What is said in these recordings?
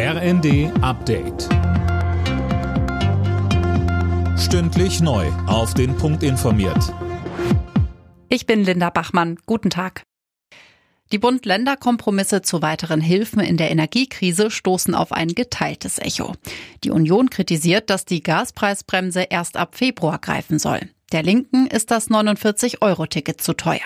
RND Update. Stündlich neu. Auf den Punkt informiert. Ich bin Linda Bachmann. Guten Tag. Die Bund-Länder-Kompromisse zu weiteren Hilfen in der Energiekrise stoßen auf ein geteiltes Echo. Die Union kritisiert, dass die Gaspreisbremse erst ab Februar greifen soll. Der Linken ist das 49-Euro-Ticket zu teuer.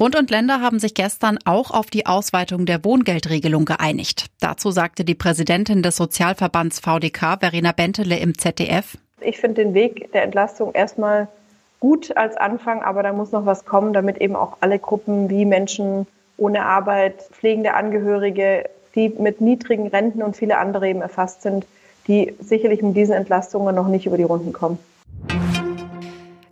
Bund und Länder haben sich gestern auch auf die Ausweitung der Wohngeldregelung geeinigt. Dazu sagte die Präsidentin des Sozialverbands VDK, Verena Bentele, im ZDF. Ich finde den Weg der Entlastung erstmal gut als Anfang, aber da muss noch was kommen, damit eben auch alle Gruppen wie Menschen ohne Arbeit, pflegende Angehörige, die mit niedrigen Renten und viele andere eben erfasst sind, die sicherlich mit diesen Entlastungen noch nicht über die Runden kommen.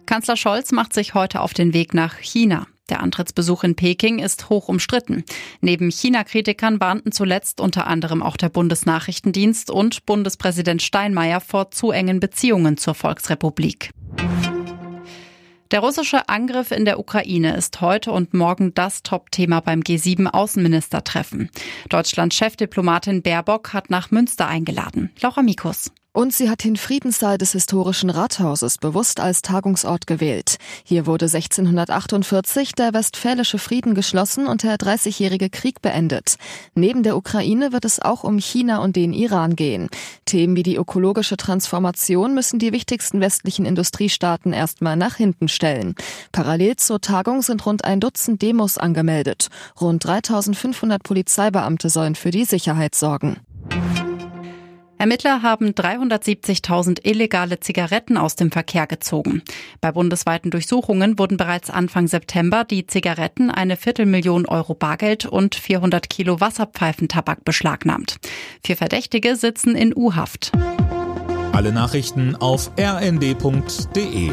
Kanzler Scholz macht sich heute auf den Weg nach China. Der Antrittsbesuch in Peking ist hoch umstritten. Neben China-Kritikern warnten zuletzt unter anderem auch der Bundesnachrichtendienst und Bundespräsident Steinmeier vor zu engen Beziehungen zur Volksrepublik. Der russische Angriff in der Ukraine ist heute und morgen das Top-Thema beim G7-Außenministertreffen. Deutschlands Chefdiplomatin Baerbock hat nach Münster eingeladen. Laura Mikus. Und sie hat den Friedenssaal des historischen Rathauses bewusst als Tagungsort gewählt. Hier wurde 1648 der Westfälische Frieden geschlossen und der Dreißigjährige Krieg beendet. Neben der Ukraine wird es auch um China und den Iran gehen. Themen wie die ökologische Transformation müssen die wichtigsten westlichen Industriestaaten erstmal nach hinten stellen. Parallel zur Tagung sind rund ein Dutzend Demos angemeldet. Rund 3500 Polizeibeamte sollen für die Sicherheit sorgen. Ermittler haben 370.000 illegale Zigaretten aus dem Verkehr gezogen. Bei bundesweiten Durchsuchungen wurden bereits Anfang September die Zigaretten eine Viertelmillion Euro Bargeld und 400 Kilo Wasserpfeifentabak beschlagnahmt. Vier Verdächtige sitzen in U-Haft. Alle Nachrichten auf rnd.de